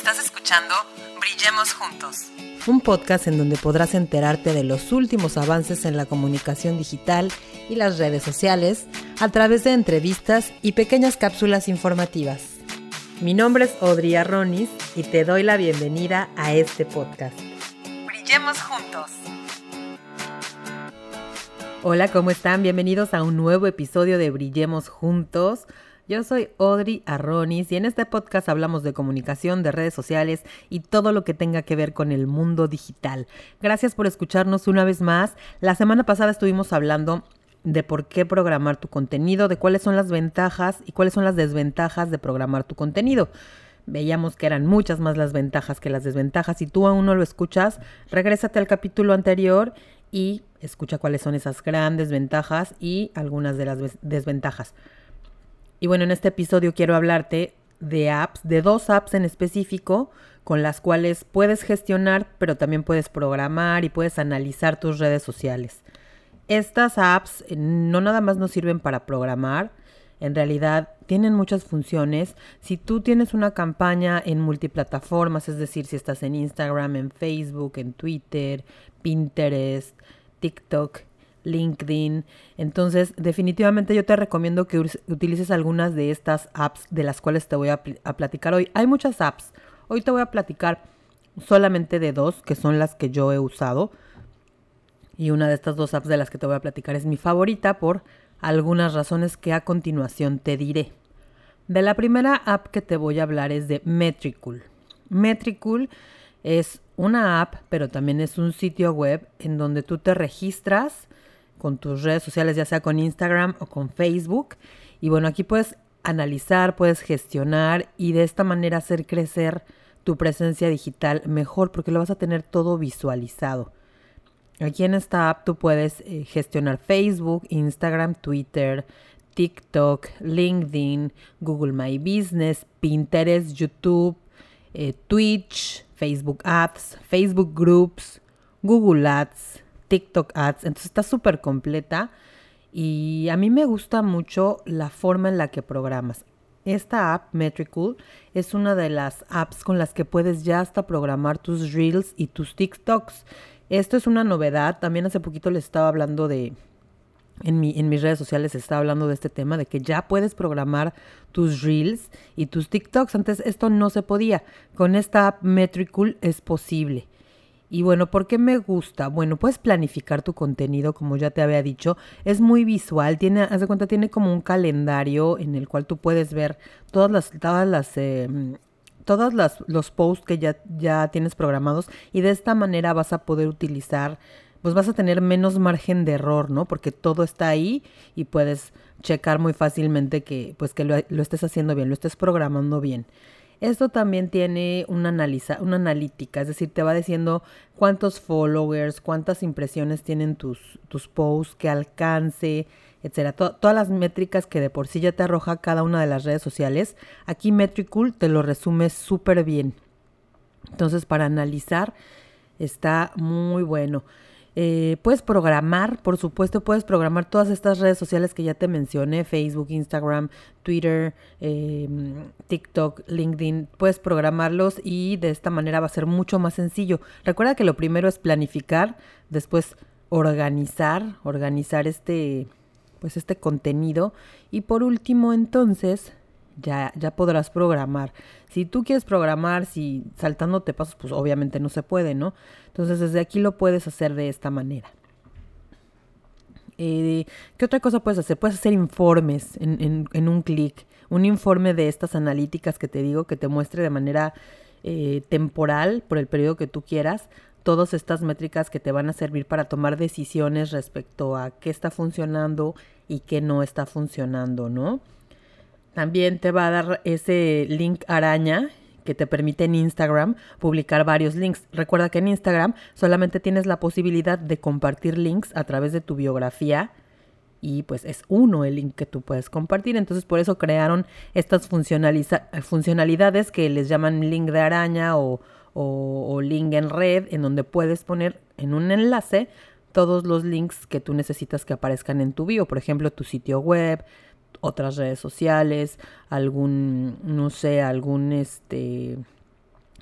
Estás escuchando Brillemos Juntos. Un podcast en donde podrás enterarte de los últimos avances en la comunicación digital y las redes sociales a través de entrevistas y pequeñas cápsulas informativas. Mi nombre es Audrey Arronis y te doy la bienvenida a este podcast. Brillemos Juntos. Hola, ¿cómo están? Bienvenidos a un nuevo episodio de Brillemos Juntos. Yo soy Audrey Arronis y en este podcast hablamos de comunicación, de redes sociales y todo lo que tenga que ver con el mundo digital. Gracias por escucharnos una vez más. La semana pasada estuvimos hablando de por qué programar tu contenido, de cuáles son las ventajas y cuáles son las desventajas de programar tu contenido. Veíamos que eran muchas más las ventajas que las desventajas. Si tú aún no lo escuchas, regrésate al capítulo anterior y escucha cuáles son esas grandes ventajas y algunas de las desventajas. Y bueno, en este episodio quiero hablarte de apps, de dos apps en específico con las cuales puedes gestionar, pero también puedes programar y puedes analizar tus redes sociales. Estas apps eh, no nada más nos sirven para programar, en realidad tienen muchas funciones. Si tú tienes una campaña en multiplataformas, es decir, si estás en Instagram, en Facebook, en Twitter, Pinterest, TikTok, LinkedIn. Entonces, definitivamente yo te recomiendo que utilices algunas de estas apps de las cuales te voy a, platicar hoy. Hay muchas apps. Hoy te voy a platicar solamente de dos, que son las que yo he usado. Y una de estas dos apps de las que te voy a platicar es mi favorita por algunas razones que a continuación te diré. De la primera app que te voy a hablar es de Metricool. Metricool es una app, pero también es un sitio web en donde tú te registras con tus redes sociales, ya sea con Instagram o con Facebook. Y bueno, aquí puedes analizar, puedes gestionar y de esta manera hacer crecer tu presencia digital mejor porque lo vas a tener todo visualizado. Aquí en esta app tú puedes eh, gestionar Facebook, Instagram, Twitter, TikTok, LinkedIn, Google My Business, Pinterest, YouTube, eh, Twitch, Facebook Ads, Facebook Groups, Google Ads, TikTok Ads. Entonces está súper completa y a mí me gusta mucho la forma en la que programas. Esta app, Metricool, es una de las apps con las que puedes ya hasta programar tus Reels y tus TikToks. Esto es una novedad. También hace poquito les estaba hablando de, en, mi, en, mis redes sociales estaba hablando de este tema, de que ya puedes programar tus reels y tus TikToks. Antes esto no se podía. Con esta app Metricool es posible. Y bueno, ¿por qué me gusta? Bueno, puedes planificar tu contenido, como ya te había dicho. Es muy visual, tiene, haz de cuenta, tiene como un calendario en el cual tú puedes ver todas las, todas las, em, todas las, los posts que ya, ya tienes programados y de esta manera vas a poder utilizar, pues vas a tener menos margen de error, ¿no? Porque todo está ahí y puedes checar muy fácilmente que, pues que lo, lo estés haciendo bien, lo estés programando bien. Esto también tiene una, analiza, una analítica, es decir, te va diciendo cuántos followers, cuántas impresiones tienen tus, tus posts, qué alcance, etcétera. todas las métricas que de por sí ya te arroja cada una de las redes sociales. Aquí Metricool te lo resume súper bien. Entonces, para analizar, está muy bueno. Eh, puedes programar, por supuesto, puedes programar todas estas redes sociales que ya te mencioné, Facebook, Instagram, Twitter, em, TikTok, LinkedIn. Puedes programarlos y de esta manera va a ser mucho más sencillo. Recuerda que lo primero es planificar, después organizar, organizar este, pues este contenido y por último entonces ya, ya podrás programar. Si tú quieres programar, si saltándote pasos, pues obviamente no se puede, ¿no? Entonces desde aquí lo puedes hacer de esta manera. Eh, ¿Qué otra cosa puedes hacer? Puedes hacer informes en, en, un clic. Un informe de estas analíticas que te digo, que te muestre de manera eh, temporal, por el periodo que tú quieras, todas estas métricas que te van a servir para tomar decisiones respecto a qué está funcionando y qué no está funcionando, ¿no? También te va a dar ese link araña que te permite en Instagram publicar varios links. Recuerda que en Instagram solamente tienes la posibilidad de compartir links a través de tu biografía y pues es uno el link que tú puedes compartir. Entonces por eso crearon estas funcionalidades que les llaman link de araña o, o link en red en donde puedes poner en un enlace todos los links que tú necesitas que aparezcan en tu bio. Por ejemplo, tu sitio web, otras redes sociales, algún, no sé, algún este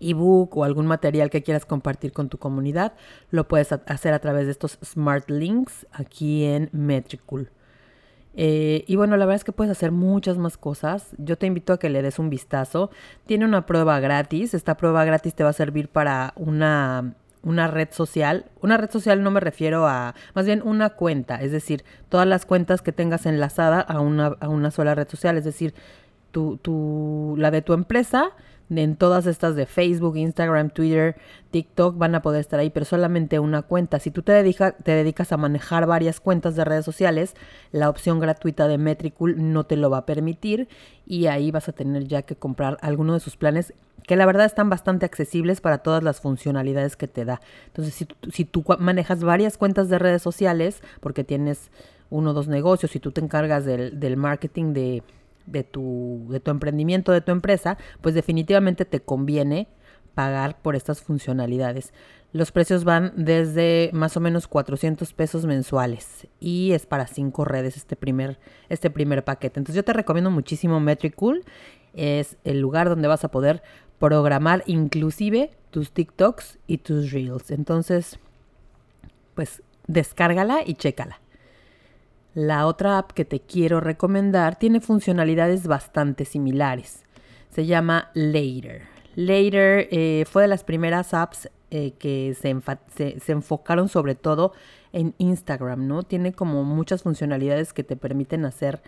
ebook o algún material que quieras compartir con tu comunidad, lo puedes hacer a través de estos Smart Links aquí en Metricool. Eh, y bueno, la verdad es que puedes hacer muchas más cosas. Yo te invito a que le des un vistazo. Tiene una prueba gratis. Esta prueba gratis te va a servir para una, una red social. Una red social no me refiero a, más bien una cuenta. Es decir, todas las cuentas que tengas enlazada a una, a una sola red social. Es decir, tu, tu, la de tu empresa en todas estas de Facebook, Instagram, Twitter, TikTok van a poder estar ahí, pero solamente una cuenta. Si tú te, te dedicas a manejar varias cuentas de redes sociales, la opción gratuita de Metricool no te lo va a permitir y ahí vas a tener ya que comprar alguno de sus planes que la verdad están bastante accesibles para todas las funcionalidades que te da. Entonces, si, si tú manejas varias cuentas de redes sociales, porque tienes uno o dos negocios y tú te encargas del, del marketing de de tu, de tu emprendimiento, de tu empresa, pues definitivamente te conviene pagar por estas funcionalidades. Los precios van desde más o menos 400 pesos mensuales y es para cinco redes este primer, este primer paquete. Entonces yo te recomiendo muchísimo Metricool. Es el lugar donde vas a poder programar inclusive tus TikToks y tus Reels. Entonces, pues descárgala y chécala. La otra app que te quiero recomendar tiene funcionalidades bastante similares. Se llama Later. Later eh, fue de las primeras apps eh, que se, enfocaron sobre todo en Instagram, ¿no? Tiene como muchas funcionalidades que te permiten hacer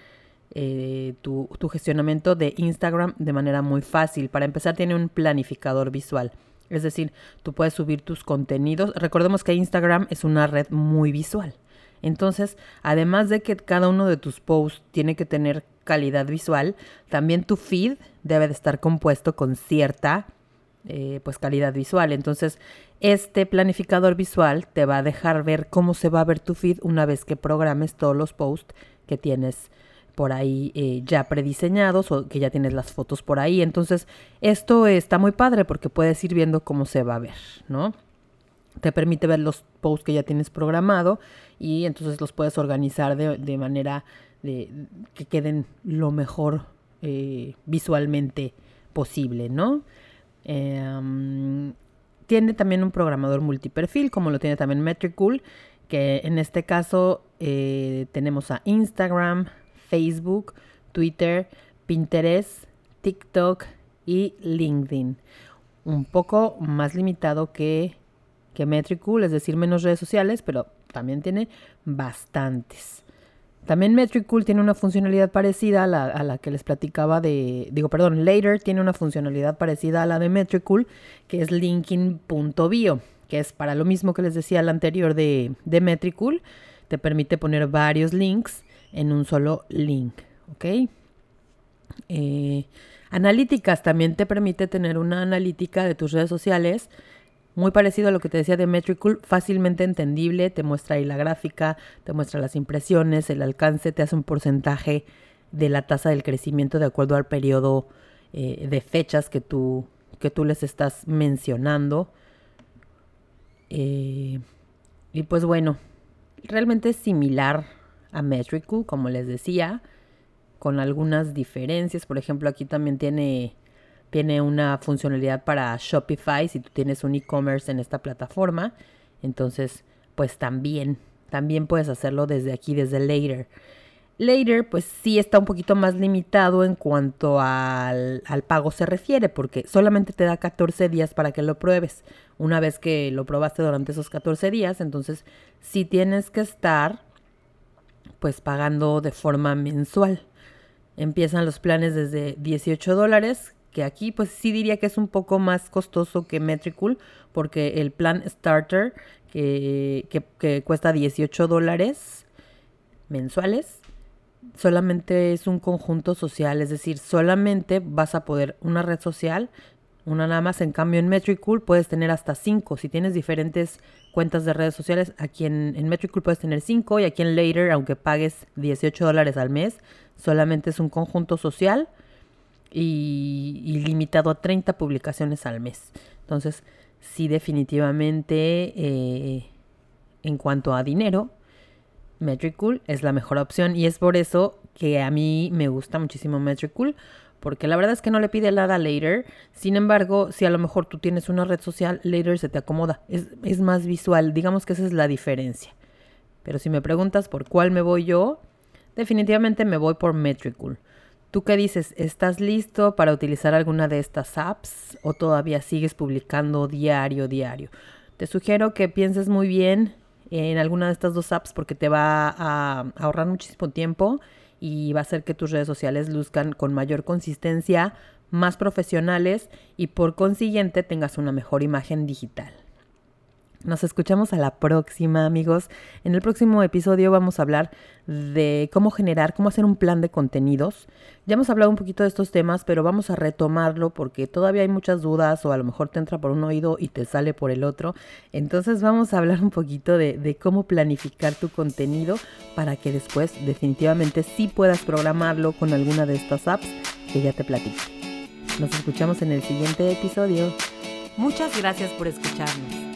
eh, tu, tu, gestionamiento de Instagram de manera muy fácil. Para empezar, tiene un planificador visual. Es decir, tú puedes subir tus contenidos. Recordemos que Instagram es una red muy visual. Entonces, además de que cada uno de tus posts tiene que tener calidad visual, también tu feed debe de estar compuesto con cierta eh, pues calidad visual. Entonces, este planificador visual te va a dejar ver cómo se va a ver tu feed una vez que programes todos los posts que tienes por ahí eh, ya prediseñados o que ya tienes las fotos por ahí. Entonces, esto está muy padre porque puedes ir viendo cómo se va a ver, ¿no? Te permite ver los posts que ya tienes programado y entonces los puedes organizar de, manera de, que queden lo mejor eh, visualmente posible, ¿no? Em, tiene también un programador multiperfil, como lo tiene también Metricool, que en este caso eh, tenemos a Instagram, Facebook, Twitter, Pinterest, TikTok y LinkedIn. Un poco más limitado que, que Metricool, es decir, menos redes sociales, pero también tiene bastantes. También Metricool tiene una funcionalidad parecida a la, que les platicaba de, digo, perdón, Later tiene una funcionalidad parecida a la de Metricool, que es linking.bio, que es para lo mismo que les decía la anterior de, de Metricool, te permite poner varios links en un solo link, ¿ok? Eh, analíticas también te permite tener una analítica de tus redes sociales muy parecido a lo que te decía de Metricool, fácilmente entendible, te muestra ahí la gráfica, te muestra las impresiones, el alcance, te hace un porcentaje de la tasa del crecimiento de acuerdo al periodo eh, de fechas que tú, que tú les estás mencionando. Eh, y pues bueno, realmente es similar a Metricool, como les decía, con algunas diferencias. Por ejemplo, aquí también tiene tiene una funcionalidad para Shopify si tú tienes un e-commerce en esta plataforma. Entonces, pues también, también puedes hacerlo desde aquí, desde Later. Later, pues sí está un poquito más limitado en cuanto al, al, pago se refiere, porque solamente te da 14 días para que lo pruebes. Una vez que lo probaste durante esos 14 días, entonces sí tienes que estar pues pagando de forma mensual. Empiezan los planes desde 18 dólares, que aquí pues sí diría que es un poco más costoso que Metricool porque el plan Starter que, que, cuesta 18 dólares mensuales solamente es un conjunto social, es decir, solamente vas a poder una red social, una nada más, en cambio en Metricool puedes tener hasta 5, si tienes diferentes cuentas de redes sociales, aquí en, en Metricool puedes tener 5 y aquí en Later, aunque pagues 18 dólares al mes, solamente es un conjunto social y, limitado a 30 publicaciones al mes. Entonces, sí definitivamente eh, en cuanto a dinero, Metricool es la mejor opción y es por eso que a mí me gusta muchísimo Metricool porque la verdad es que no le pide nada a Later. Sin embargo, si a lo mejor tú tienes una red social, Later se te acomoda. Es, es más visual, digamos que esa es la diferencia. Pero si me preguntas por cuál me voy yo, definitivamente me voy por Metricool. ¿Tú qué dices? ¿Estás listo para utilizar alguna de estas apps o todavía sigues publicando diario, diario? Te sugiero que pienses muy bien en alguna de estas dos apps porque te va a ahorrar muchísimo tiempo y va a hacer que tus redes sociales luzcan con mayor consistencia, más profesionales y por consiguiente tengas una mejor imagen digital. Nos escuchamos a la próxima, amigos. En el próximo episodio vamos a hablar de cómo generar, cómo hacer un plan de contenidos. Ya hemos hablado un poquito de estos temas, pero vamos a retomarlo porque todavía hay muchas dudas o a lo mejor te entra por un oído y te sale por el otro. Entonces vamos a hablar un poquito de, cómo planificar tu contenido para que después definitivamente sí puedas programarlo con alguna de estas apps que ya te platico. Nos escuchamos en el siguiente episodio. Muchas gracias por escucharnos.